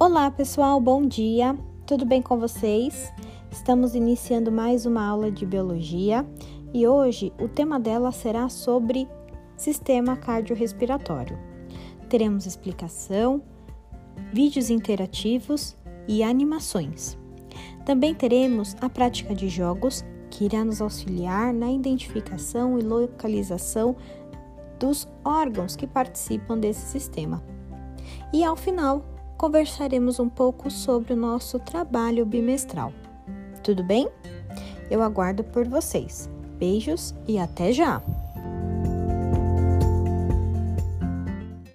Olá, pessoal, bom dia. Tudo bem com vocês? Estamos iniciando mais uma aula de biologia e hoje o tema dela será sobre sistema cardiorrespiratório. Teremos explicação, vídeos interativos e animações. Também teremos a prática de jogos que irá nos auxiliar na identificação e localização dos órgãos que participam desse sistema. E ao final, conversaremos um pouco sobre o nosso trabalho bimestral. Tudo bem? Eu aguardo por vocês. Beijos e até já!